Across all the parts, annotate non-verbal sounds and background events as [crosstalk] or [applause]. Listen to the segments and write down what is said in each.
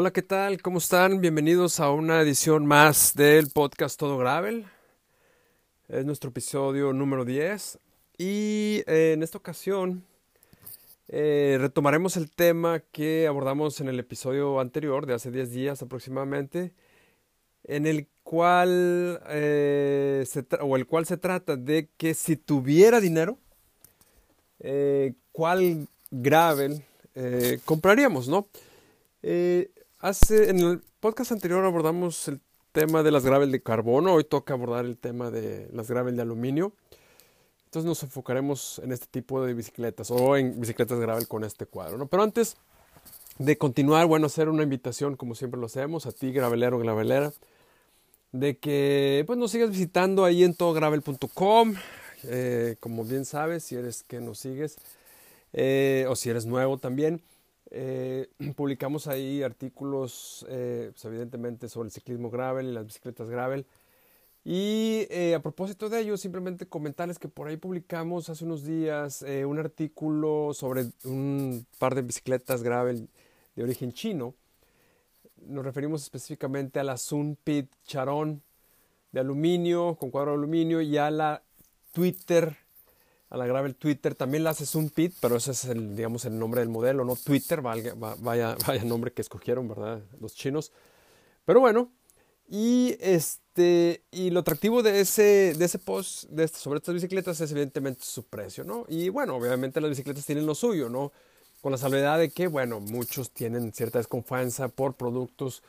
Hola, ¿qué tal? ¿Cómo están? Bienvenidos a una edición más del podcast Todo Gravel. Es nuestro episodio número 10 y eh, en esta ocasión eh, retomaremos el tema que abordamos en el episodio anterior de hace 10 días aproximadamente, en el cual, eh, se o el cual se trata de que si tuviera dinero, ¿cuál gravel compraríamos, no? Hace, en el podcast anterior abordamos el tema de las gravel de carbono, hoy toca abordar el tema de las gravel de aluminio. Entonces nos enfocaremos en este tipo de bicicletas o en bicicletas gravel con este cuadro. ¿no? Pero antes de continuar, bueno, hacer una invitación como siempre lo hacemos a ti, gravelero, gravelera, de que pues nos sigas visitando ahí en todogravel.com. Eh, como bien sabes, si eres que nos sigues eh, o si eres nuevo también. Eh, [clears throat] publicamos ahí artículos, eh, pues, evidentemente, sobre el ciclismo gravel y las bicicletas gravel. Y eh, a propósito de ello, simplemente comentarles que por ahí publicamos hace unos días un artículo sobre un par de bicicletas gravel de origen chino. Nos referimos específicamente a la Sun Pit Charon de aluminio, con cuadro de aluminio, y a la Twitter a la Gravel Twitter. También la hace un Pit, pero ese es el, digamos, el nombre del modelo, no Twitter, vaya, vaya, [laughs] vaya nombre que escogieron, ¿verdad? Los chinos. Pero bueno, y este y lo atractivo de ese de ese post este, sobre estas bicicletas es evidentemente su precio, ¿no? Y bueno, obviamente las bicicletas tienen lo suyo, ¿no? Con la salvedad de que, bueno, muchos tienen cierta desconfianza por productos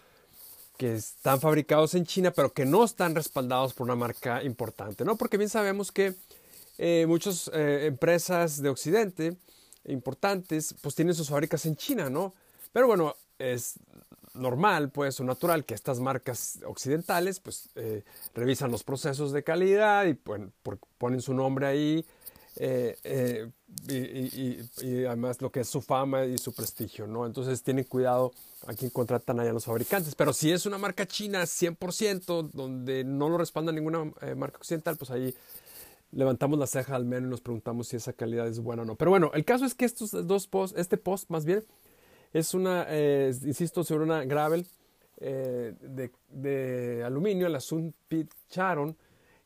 que están fabricados en China, pero que no están respaldados por una marca importante, ¿no? Porque bien sabemos que eh, muchas eh, empresas de Occidente importantes pues tienen sus fábricas en China, ¿no? Pero bueno, es normal, pues, o natural que estas marcas occidentales pues eh, revisan los procesos de calidad y ponen su nombre ahí y, además lo que es su fama y su prestigio, ¿no? Entonces tienen cuidado a quien contratan allá los fabricantes. Pero si es una marca china 100%, donde no lo respalda ninguna marca occidental, pues ahí levantamos la ceja al menos y nos preguntamos si esa calidad es buena o no. Pero bueno, el caso es que estos dos posts, este post más bien, es una, eh, insisto, sobre una gravel eh, de, aluminio, la Sun Pit Charon,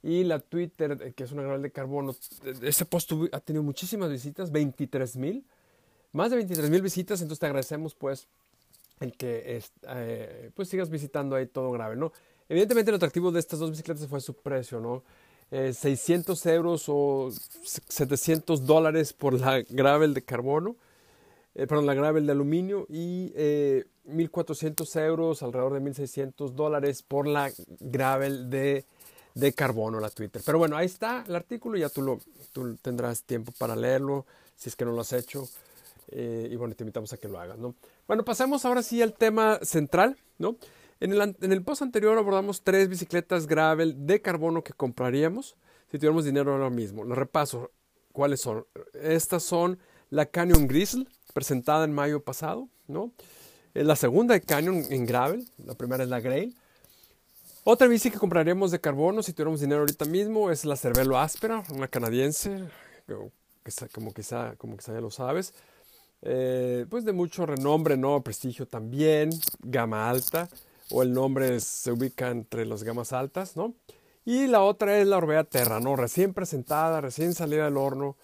y la Twitter, eh, que es una gravel de carbono. Ese post ha tenido muchísimas visitas, 23 mil, más de 23 mil visitas, entonces te agradecemos pues el que pues sigas visitando ahí todo gravel, ¿no? Evidentemente el atractivo de estas dos bicicletas fue su precio, ¿no? 600 eh, euros o 700 dólares por la [laughs] gravel de carbono, eh, perdón, la gravel de aluminio y 1.400 eh, euros, alrededor de 1.600 dólares por la gravel de, de, carbono, la Twitter. Pero bueno, ahí está el artículo, ya tú, lo, tú tendrás tiempo para leerlo, si es que no lo has hecho. y bueno, te invitamos a que lo hagas, ¿no? Bueno, pasemos ahora sí al tema central, ¿no? En el, post anterior abordamos tres bicicletas gravel de carbono que compraríamos si tuviéramos dinero ahora mismo. Lo repaso. ¿Cuáles son? Estas son la Canyon Grizzle, presentada en mayo pasado, ¿no? La segunda de Canyon en gravel, la primera es la Grail. Otra bici que compraríamos de carbono si tuviéramos dinero ahorita mismo es la Cervelo Áspera, una canadiense, como quizá, como quizá ya lo sabes. Eh, pues de mucho renombre, ¿no? Prestigio también, gama alta o el nombre se ubica entre las gamas altas, ¿no? Y la otra es la Orbea Terra, ¿no? Recién presentada, recién salida del horno,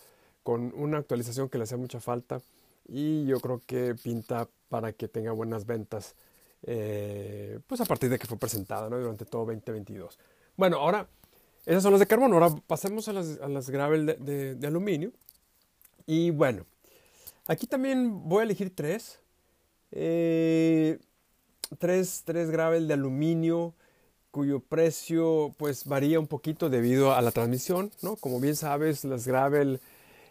con una actualización que le hace mucha falta y yo creo que pinta para que tenga buenas ventas, eh, pues a partir de que fue presentada, ¿no? Durante todo 2022. Bueno, ahora, esas son las de carbono, ahora pasemos a las, a las gravel de, de aluminio. Y bueno, aquí también voy a elegir tres. Eh, tres, tres gravel de aluminio cuyo precio pues varía un poquito debido a la transmisión, ¿no? Como bien sabes, las gravel,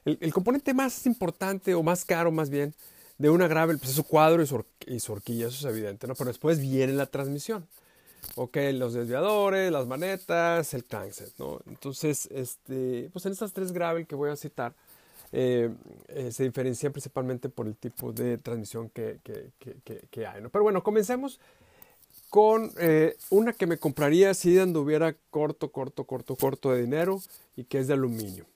el, componente más importante o más caro más bien de una gravel pues es su cuadro y su, y su, horquilla, eso es evidente, ¿no? Pero después viene la transmisión, ok, los desviadores, las manetas, el crankset, ¿no? Entonces, este, pues en estas tres gravel que voy a citar, eh, eh, se diferencia principalmente por el tipo de transmisión que, hay. ¿no? Pero bueno, comencemos con eh, una que me compraría si anduviera corto, corto, corto, corto de dinero y que es de aluminio.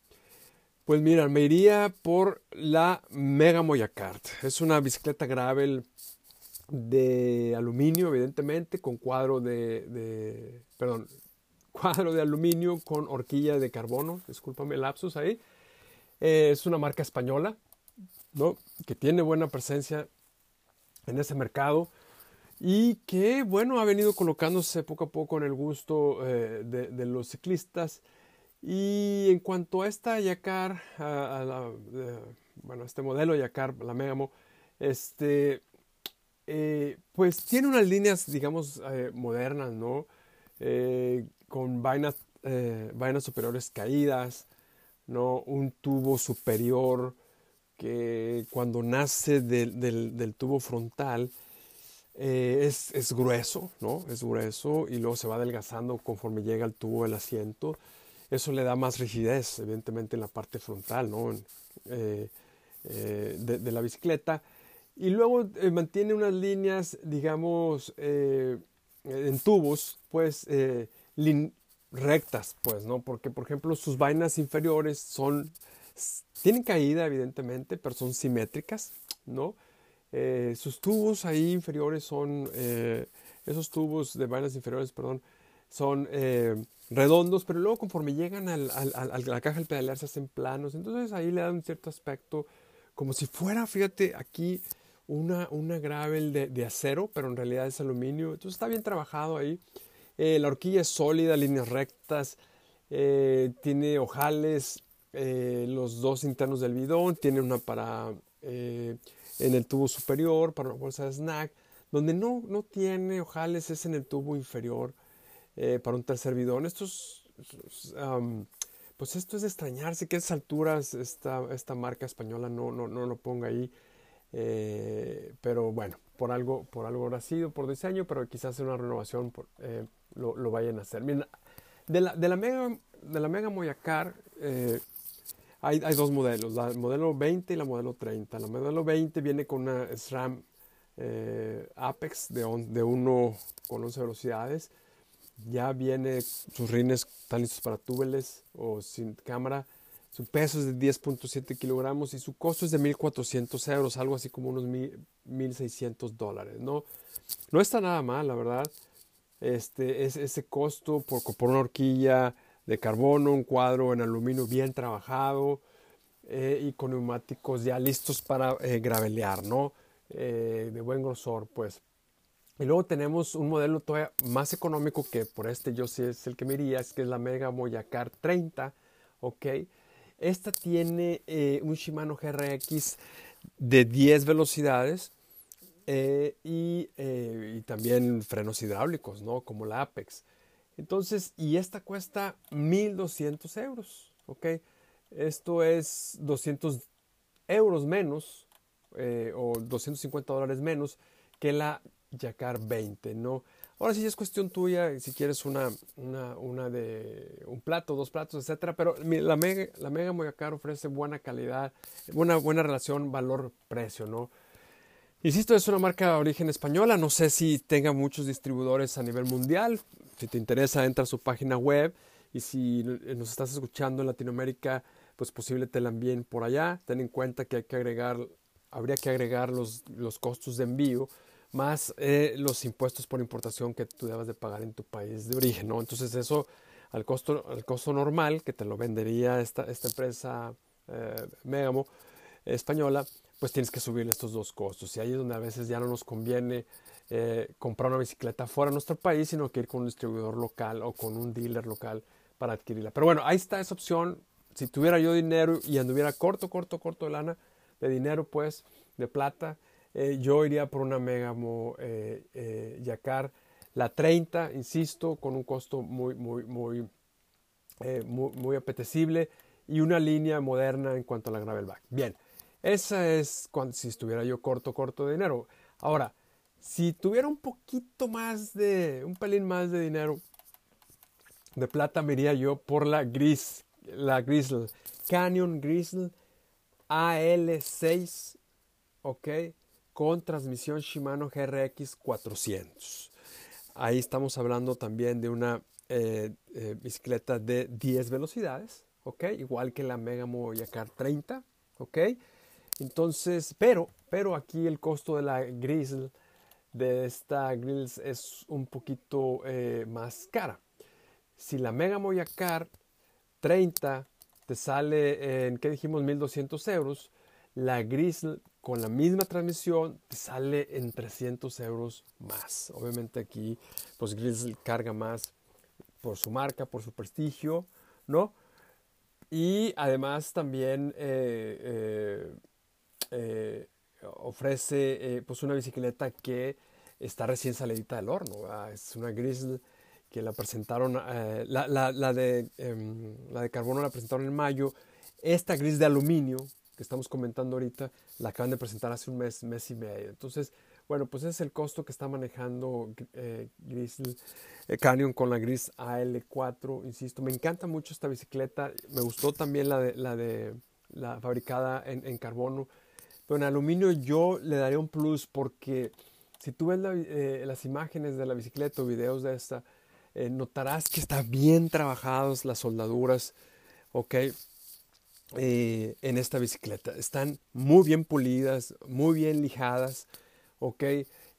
Pues mira, me iría por la Mega Moyacart. Es una bicicleta gravel de aluminio, evidentemente, con cuadro de, de, perdón, cuadro de aluminio con horquilla de carbono, discúlpame el lapsus ahí. Eh, es una marca española, ¿no? Que tiene buena presencia en ese mercado y que, bueno, ha venido colocándose poco a poco en el gusto eh, de, los ciclistas. Y en cuanto a esta Yakar, a, bueno, este modelo Yakar, la Megamo, este, eh, pues tiene unas líneas, digamos, eh, modernas, ¿no? con vainas, vainas superiores caídas, ¿no? Un tubo superior que cuando nace del tubo frontal, eh, es, es, grueso, ¿no? Es grueso y luego se va adelgazando conforme llega al tubo del asiento. Eso le da más rigidez, evidentemente, en la parte frontal, ¿no? Eh, eh, de, la bicicleta. Y luego mantiene unas líneas, digamos, en tubos, pues, rectas, pues, ¿no? Porque, por ejemplo, sus vainas inferiores son, tienen caída, evidentemente, pero son simétricas, ¿no? Eh, sus tubos ahí inferiores son, eh, esos tubos de vainas inferiores, perdón, son eh, redondos, pero luego conforme llegan al, a la caja del pedalear se hacen planos, entonces ahí le dan un cierto aspecto como si fuera, fíjate, aquí una, una gravel de, de acero, pero en realidad es aluminio, entonces está bien trabajado ahí. La horquilla es sólida, líneas rectas, tiene ojales, los dos internos del bidón, tiene una para en el tubo superior para una bolsa de snack. Donde no, no tiene ojales es en el tubo inferior eh, para un tercer bidón. Esto es, pues esto es de extrañarse que a esas alturas esta, esta marca española no, no, no lo ponga ahí. Eh, pero bueno, por algo, por algo habrá sido, por diseño, pero quizás en una renovación eh, lo, lo, vayan a hacer. Miren, de la, de la Mega, de la Mega Moyacar, hay, dos modelos, la modelo 20 y la modelo 30. La modelo 20 viene con una SRAM eh, Apex de, de 1 con 11 velocidades. Ya viene, sus rines están listos para túbeles o sin cámara. Su peso es de 10.7 kilogramos y su costo es de 1.400 euros, algo así como unos 1.600 dólares. ¿no? no está nada mal, la verdad. Este, es, ese costo por, por una horquilla de carbono, un cuadro en aluminio bien trabajado eh, y con neumáticos ya listos para eh, gravelear, ¿no? Eh, de buen grosor, pues. Y luego tenemos un modelo todavía más económico que por este yo sí es el que me iría, es que es la Mega Moyacar 30, ¿ok? Esta tiene un Shimano GRX de 10 velocidades y, y, también frenos hidráulicos, ¿no? Como la Apex. Entonces, y esta cuesta 1200 euros, ¿ok? Esto es 200 euros menos eh, o 250 dólares menos que la Yacar 20, ¿no? Ahora sí es cuestión tuya si quieres una, una, una de un plato, dos platos, etcétera, pero la Mega, la Mega Moyacar ofrece buena calidad, buena, buena relación valor-precio, ¿no? Insisto, es una marca de origen española, no sé si tenga muchos distribuidores a nivel mundial, si te interesa, entra a su página web y si nos estás escuchando en Latinoamérica, pues posible te la envíen por allá. Ten en cuenta que hay que agregar, habría que agregar los, los costos de envío más eh, los impuestos por importación que tú debas de pagar en tu país de origen, ¿no? Entonces eso al costo, al costo normal que te lo vendería esta, esta empresa eh, Megamo española, pues tienes que subir estos dos costos. Y ahí es donde a veces ya no nos conviene eh, comprar una bicicleta fuera de nuestro país, sino que ir con un distribuidor local o con un dealer local para adquirirla. Pero bueno, ahí está esa opción. Si tuviera yo dinero y anduviera corto, corto, corto de lana, de dinero pues, de plata, eh, yo iría por una Megamo eh, eh, Yacar, la 30, insisto, con un costo muy, muy, muy, muy, muy, apetecible y una línea moderna en cuanto a la Gravelback. Bien, esa es cuando, si estuviera yo corto, corto de dinero. Ahora, si tuviera un poquito más de, un pelín más de dinero de plata, me iría yo por la gris, la Grizzle, Canyon Grizzle AL6, ok, con transmisión Shimano GRX 400. Ahí estamos hablando también de una eh, eh, bicicleta de 10 velocidades, ok, igual que la Mega Moyacar 30, ok. Entonces, pero, pero aquí el costo de la Grizzle de esta grills es un poquito eh, más cara. Si la Mega Moyacar 30 te sale en, ¿qué dijimos? 1200 euros, la Grizzle con la misma transmisión te sale en 300 euros más. Obviamente aquí, pues Grizzly carga más por su marca, por su prestigio, ¿no? Y además también eh, eh, eh, ofrece pues una bicicleta que está recién salidita del horno. Es una Grizzly que la presentaron, la, la, de, em, la de carbono la presentaron en mayo. Esta gris de aluminio que estamos comentando ahorita, la acaban de presentar hace un mes, mes y medio. Entonces, bueno, pues ese es el costo que está manejando eh, eh, Canyon con la Gris AL4, insisto. Me encanta mucho esta bicicleta. Me gustó también la de la, de, la fabricada en, carbono. Pero en aluminio yo le daría un plus porque si tú ves eh, las imágenes de la bicicleta o videos de esta, notarás que están bien trabajadas las soldaduras, ¿ok? Eh, en esta bicicleta. Están muy bien pulidas, muy bien lijadas, ¿ok?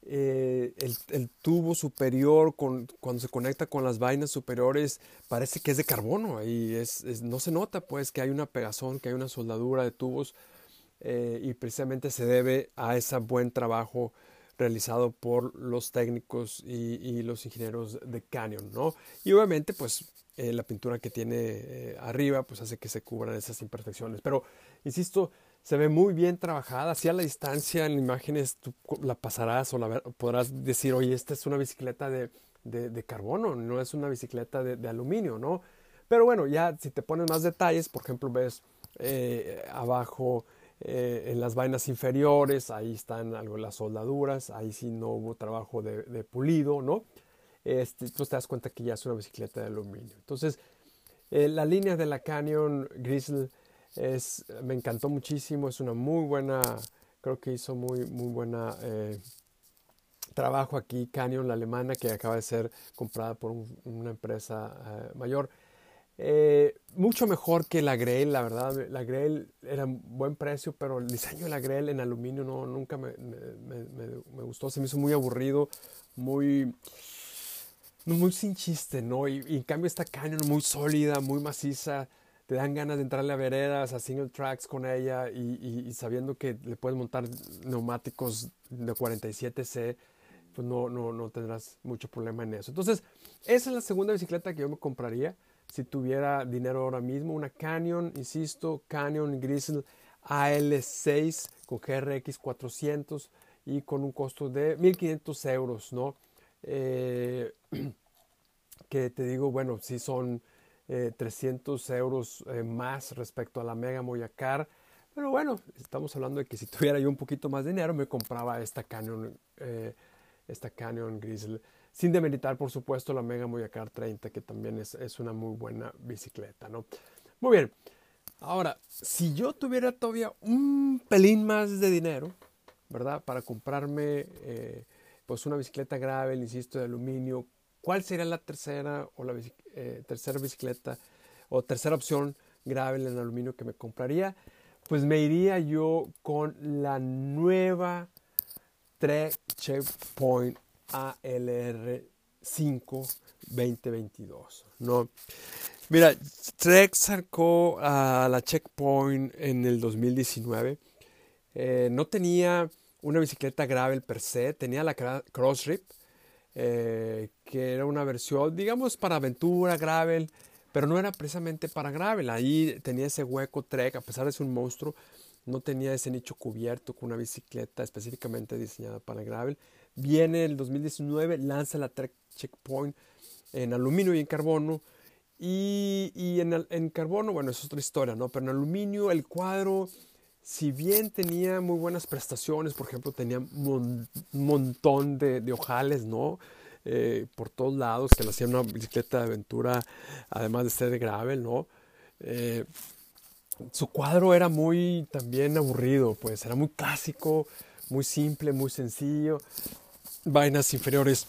Eh, el, tubo superior con, cuando se conecta con las vainas superiores parece que es de carbono y es, no se nota pues que hay una pegazón, que hay una soldadura de tubos eh, y precisamente se debe a ese buen trabajo realizado por los técnicos y, y los ingenieros de Canyon, ¿no? Y obviamente pues eh, la pintura que tiene eh, arriba pues hace que se cubran esas imperfecciones. Pero, insisto, se ve muy bien trabajada. Así a la distancia en imágenes tú la pasarás o la podrás decir, oye, esta es una bicicleta de, de, carbono, no es una bicicleta de, aluminio, ¿no? Pero bueno, ya si te pones más detalles, por ejemplo, ves eh, abajo en las vainas inferiores, ahí están algo las soldaduras, ahí sí no hubo trabajo de, pulido, ¿no? este, pues te das cuenta que ya es una bicicleta de aluminio. Entonces, eh, la línea de la Canyon Grizzle es, me encantó muchísimo, es una muy buena, creo que hizo muy, muy buena eh, trabajo aquí Canyon, la alemana, que acaba de ser comprada por una empresa eh, mucho mejor que la Grail, la verdad. La Grail era buen precio, pero el diseño de la Grail en aluminio no, nunca me, me gustó. Se me hizo muy aburrido, muy muy sin chiste, ¿no? Y, en cambio esta Canyon muy sólida, muy maciza, te dan ganas de entrarle a veredas, a single tracks con ella y, sabiendo que le puedes montar neumáticos de 47C, pues no, no, no tendrás mucho problema en eso. Entonces, esa es la segunda bicicleta que yo me compraría si tuviera dinero ahora mismo. Una Canyon, insisto, Canyon Grizzle AL6 con GRX 400 y con un costo de 1500 euros, ¿no? Eh, [clears throat] que te digo, bueno, sí son 300 eh, euros eh, más respecto a la Mega Moyacar, pero bueno, estamos hablando de que si tuviera yo un poquito más de dinero me compraba esta Canyon, esta Canyon Grizzle, sin demeritar por supuesto la Mega Moyacar 30, que también es, es una muy buena bicicleta, ¿no? Muy bien, ahora, si yo tuviera todavía un pelín más de dinero, ¿verdad? Para comprarme pues una bicicleta gravel, insisto, de aluminio. ¿Cuál sería la tercera o la eh, tercera bicicleta o tercera opción gravel en aluminio que me compraría? Pues me iría yo con la nueva Trek Checkpoint ALR 5 2022, ¿no? Mira, Trek sacó a la Checkpoint en el 2019. Eh, no tenía una bicicleta gravel per se, tenía la Cross Rip, eh, que era una versión, digamos, para aventura, gravel, pero no era precisamente para gravel. Ahí tenía ese hueco Trek, a pesar de ser un monstruo, no tenía ese nicho cubierto con una bicicleta específicamente diseñada para gravel. Viene el 2019, lanza la Trek Checkpoint en aluminio y en carbono. Y, y en, en, carbono, bueno, es otra historia, ¿no? Pero en aluminio el cuadro si bien tenía muy buenas prestaciones, por ejemplo, tenía un montón de, ojales, ¿no? Eh, por todos lados, que le hacían una bicicleta de aventura, además de ser de gravel, ¿no? Eh, su cuadro era muy también aburrido, pues era muy clásico, muy simple, muy sencillo, vainas inferiores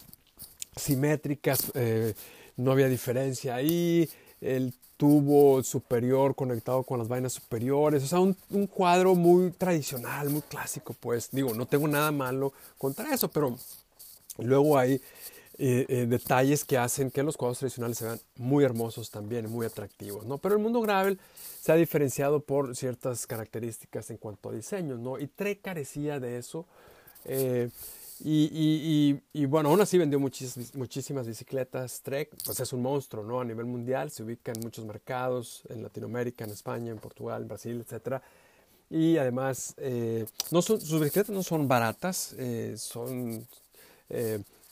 simétricas, eh, no había diferencia ahí, el tubo superior conectado con las vainas superiores, o sea, un, cuadro muy tradicional, muy clásico, pues digo, no tengo nada malo contra eso, pero Luego hay eh, eh, detalles que hacen que los cuadros tradicionales se vean muy hermosos también, muy atractivos, ¿no? Pero el mundo gravel se ha diferenciado por ciertas características en cuanto a diseño, ¿no? Y Trek carecía de eso. Y, y, bueno, aún así vendió muchísimas, muchísimas bicicletas. Trek, pues es un monstruo, ¿no? A nivel mundial, se ubica en muchos mercados, en Latinoamérica, en España, en Portugal, en Brasil, etc. Y además, no son, sus bicicletas no son baratas, son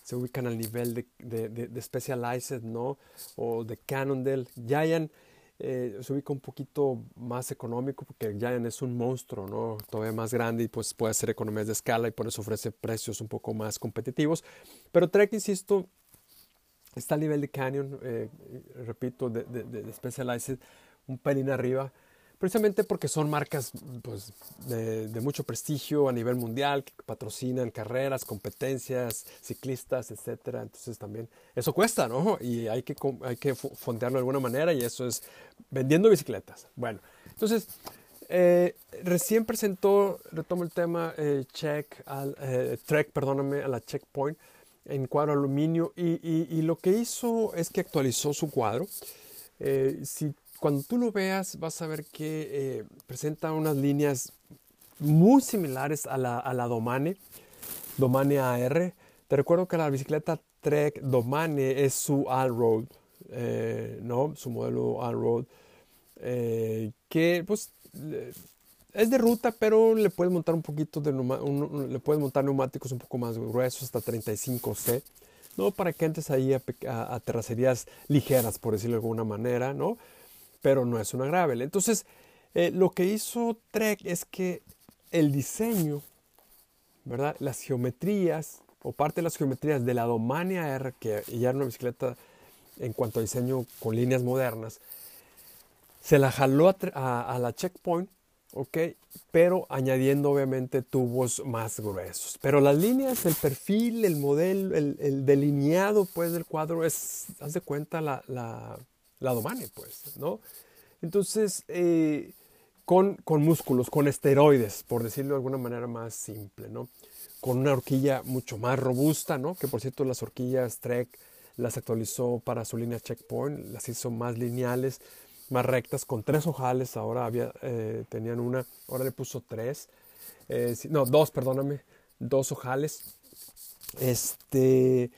se ubican al nivel de, de, de, Specialized, ¿no? O de Cannondale. Giant eh, se ubica un poquito más económico porque Giant es un monstruo, ¿no? Todavía más grande y pues puede hacer economías de escala y por eso ofrece precios un poco más competitivos. Pero Trek, insisto, está al nivel de Canyon, eh, repito, de, de Specialized, un pelín arriba precisamente porque son marcas pues, de, mucho prestigio a nivel mundial, que patrocinan carreras, competencias, ciclistas, etc. Entonces también eso cuesta, ¿no? Y hay que, hay que fondearlo de alguna manera y eso es vendiendo bicicletas. Bueno, entonces eh, recién presentó, retomo el tema, eh, check al, eh, Trek, perdóname, a la Checkpoint en cuadro aluminio y, y, lo que hizo es que actualizó su cuadro. si cuando tú lo veas vas a ver que eh, presenta unas líneas muy similares a la, a la Domane, Domane AR. Te recuerdo que la bicicleta Trek Domane es su Allroad, eh, ¿no? Su modelo Allroad, eh, que pues es de ruta, pero le puedes montar un poquito de le puedes montar neumáticos un poco más gruesos, hasta 35C, ¿no? Para que entres ahí a, a, a terracerías ligeras, por decirlo de alguna manera, ¿no? Pero no es una gravel. Entonces, eh, lo que hizo Trek es que el diseño, ¿verdad? Las geometrías, o parte de las geometrías de la Domania R, que ya era una bicicleta en cuanto a diseño con líneas modernas, se la jaló a, la Checkpoint, ¿ok? Pero añadiendo obviamente tubos más gruesos. Pero las líneas, el perfil, el modelo, el, delineado pues del cuadro es, haz de cuenta, la la domane, pues, ¿no? Entonces, eh, con, con, músculos, con esteroides, por decirlo de alguna manera más simple, ¿no? Con una horquilla mucho más robusta, ¿no? Que por cierto las horquillas Trek las actualizó para su línea Checkpoint, las hizo más lineales, más rectas, con tres ojales, ahora había, eh, tenían una, ahora le puso tres, eh, no, dos, perdóname, dos ojales, este,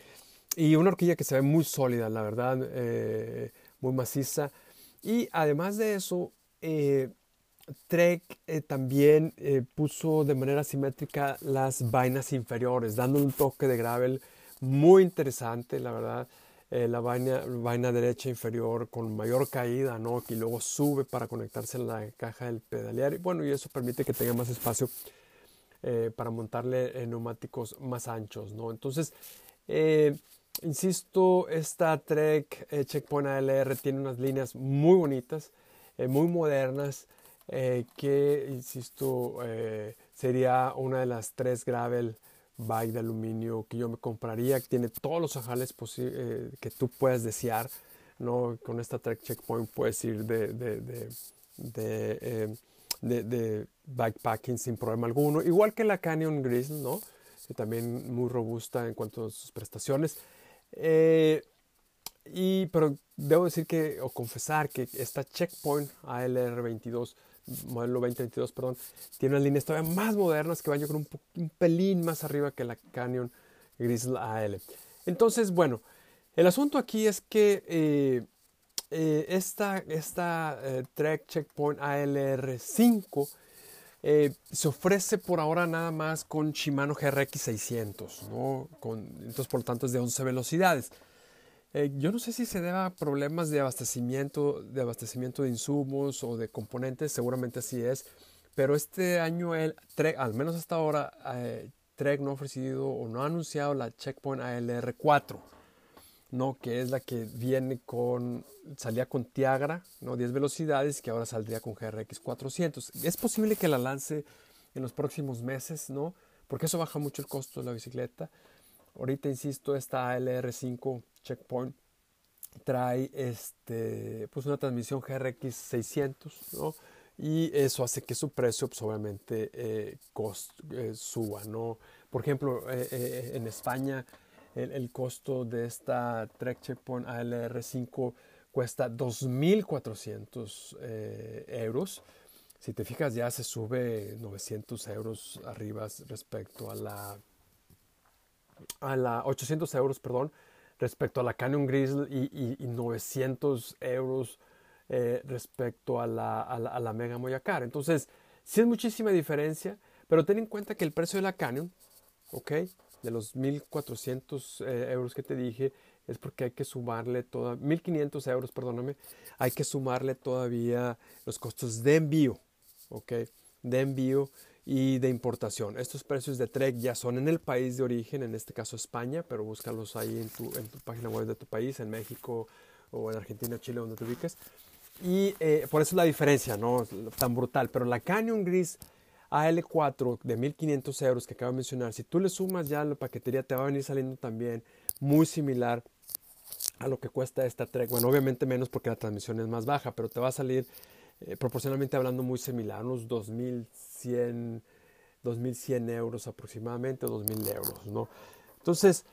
y una horquilla que se ve muy sólida, la verdad, muy maciza. Y además de eso, eh, Trek eh, también eh, puso de manera simétrica las vainas inferiores, dando un toque de gravel muy interesante, la verdad. la vaina, vaina derecha inferior con mayor caída, ¿no? Que luego sube para conectarse a la caja del pedalear. Y bueno, y eso permite que tenga más espacio para montarle neumáticos más anchos, ¿no? Entonces, Insisto, esta Trek eh, Checkpoint ALR tiene unas líneas muy bonitas, eh, muy modernas, eh, que, insisto, sería una de las tres gravel bike de aluminio que yo me compraría, que tiene todos los ajales que tú puedes desear. ¿no? Con esta Trek Checkpoint puedes ir de, de, de, de, de bikepacking sin problema alguno, igual que la Canyon Grizzle, ¿no? también muy robusta en cuanto a sus prestaciones. Eh, y, pero debo decir que, o confesar que esta Checkpoint ALR22, modelo 2022, perdón, tiene unas líneas todavía más modernas que van yo un, pelín más arriba que la Canyon Grizzle AL. Entonces, bueno, el asunto aquí es que eh, eh, esta, esta Trek Checkpoint ALR5 se ofrece por ahora nada más con Shimano GRX 600, ¿no? Con, entonces por lo tanto es de 11 velocidades. Eh, yo no sé si se deba a problemas de abastecimiento, de abastecimiento de insumos o de componentes, seguramente así es, pero este año el Trek, al menos hasta ahora, eh, Trek no ha ofrecido o no ha anunciado la Checkpoint ALR4. ¿No? que es la que viene con, salía con Tiagra, ¿no? 10 velocidades, que ahora saldría con GRX 400. Es posible que la lance en los próximos meses, ¿no? porque eso baja mucho el costo de la bicicleta. Ahorita, insisto, esta LR5 Checkpoint trae este, pues una transmisión GRX 600, ¿no? y eso hace que su precio pues, obviamente eh, eh, suba. ¿no? Por ejemplo, eh, en España el, costo de esta Trek Checkpoint ALR5 cuesta 2.400 eh, euros. Si te fijas ya se sube 900 euros arriba respecto a la, a la 800 euros, perdón, respecto a la Canyon Grizzly y, 900 euros eh, respecto a la, a la, Mega Moyacar. Entonces, sí es muchísima diferencia, pero ten en cuenta que el precio de la Canyon, ¿ok? De los 1.400 eh, euros que te dije, es porque hay que sumarle toda, 1.500 euros, perdóname, hay que sumarle todavía los costos de envío, ¿ok? De envío y de importación. Estos precios de Trek ya son en el país de origen, en este caso España, pero búscalos ahí en tu, página web de tu país, en México o en Argentina, Chile, donde te ubiques. Y eh, por eso la diferencia, ¿no? Tan brutal. Pero la Canyon Gris AL4 de 1500 euros que acabo de mencionar, si tú le sumas ya la paquetería, te va a venir saliendo también muy similar a lo que cuesta esta Trek. Bueno, obviamente menos porque la transmisión es más baja, pero te va a salir eh, proporcionalmente hablando muy similar, unos 2100, 2100 euros aproximadamente, o 2000 euros, ¿no? Entonces,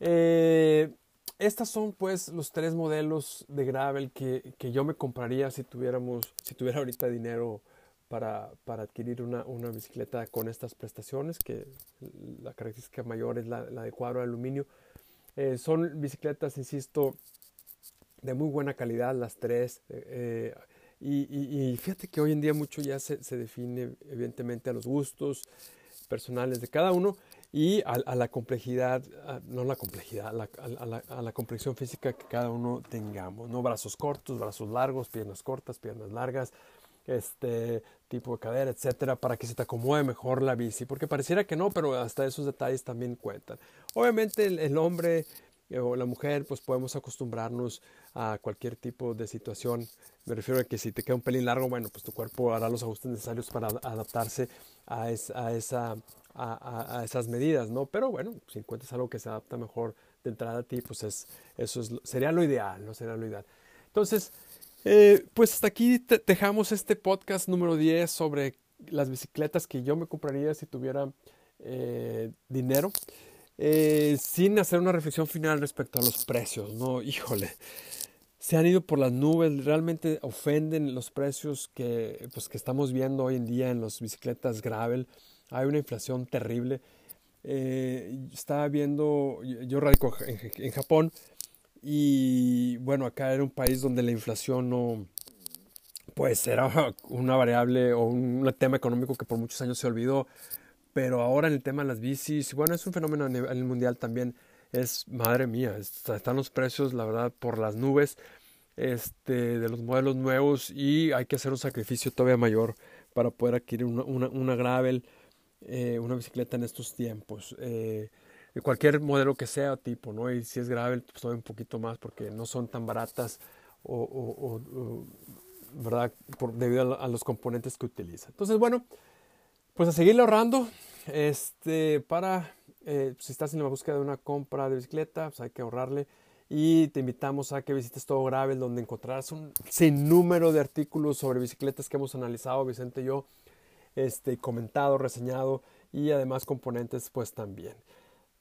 eh, estas son pues los tres modelos de gravel que, que, yo me compraría si tuviéramos, si tuviera ahorita dinero para, para adquirir una, una, bicicleta con estas prestaciones, que la característica mayor es la, la de cuadro de aluminio. Eh, son bicicletas, insisto, de muy buena calidad las tres. Eh, y, y, fíjate que hoy en día mucho ya se, se, define evidentemente a los gustos personales de cada uno y a, la complejidad, no la complejidad, a la, a, la, complexión física que cada uno tengamos, ¿no? Brazos cortos, brazos largos, piernas cortas, piernas largas, este tipo de cadera, etcétera, para que se te acomode mejor la bici, porque pareciera que no, pero hasta esos detalles también cuentan. Obviamente el, hombre eh, o la mujer, pues podemos acostumbrarnos a cualquier tipo de situación. Me refiero a que si te queda un pelín largo, bueno, pues tu cuerpo hará los ajustes necesarios para adaptarse a, a, esa, a, esas medidas, ¿no? Pero bueno, si encuentras algo que se adapta mejor de entrada a ti, pues es, eso es, sería lo ideal, ¿no? Sería lo ideal. Entonces, eh, pues hasta aquí dejamos este podcast número 10 sobre las bicicletas que yo me compraría si tuviera eh, dinero. Eh, sin hacer una reflexión final respecto a los precios, ¿no? Híjole, se han ido por las nubes, realmente ofenden los precios que, pues, que estamos viendo hoy en día en las bicicletas gravel. Hay una inflación terrible. estaba viendo, yo radico en Japón, y bueno, acá era un país donde la inflación no, pues era [laughs] una variable o un tema económico que por muchos años se olvidó. Pero ahora en el tema de las bicis, bueno, es un fenómeno a nivel mundial también. Es, madre mía, están los precios, la verdad, por las nubes este, de los modelos nuevos y hay que hacer un sacrificio todavía mayor para poder adquirir una, una, una gravel, eh, una bicicleta en estos tiempos. Eh, cualquier modelo que sea tipo, ¿no? Y si es grave, pues un poquito más porque no son tan baratas o, ¿verdad? Por, debido a, los componentes que utiliza. Entonces, bueno, pues a seguirle ahorrando, este, para, eh, si estás en la búsqueda de una compra de bicicleta, pues hay que ahorrarle y te invitamos a que visites Todo Gravel, donde encontrarás un sinnúmero de artículos sobre bicicletas que hemos analizado, Vicente y yo, este, comentado, reseñado y además componentes pues también.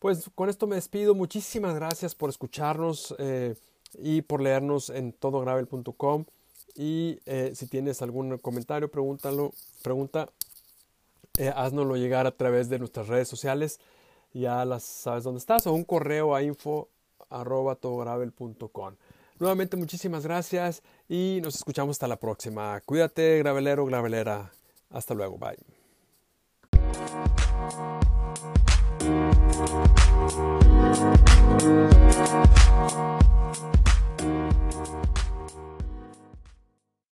Pues con esto me despido. Muchísimas gracias por escucharnos eh, y por leernos en todogravel.com. Y eh, si tienes algún comentario, pregúntalo, pregunta, eh, haznoslo llegar a través de nuestras redes sociales. Ya las sabes dónde estás o un correo a info arroba Nuevamente muchísimas gracias y nos escuchamos hasta la próxima. Cuídate, gravelero, gravelera. Hasta luego. Bye. Thank you.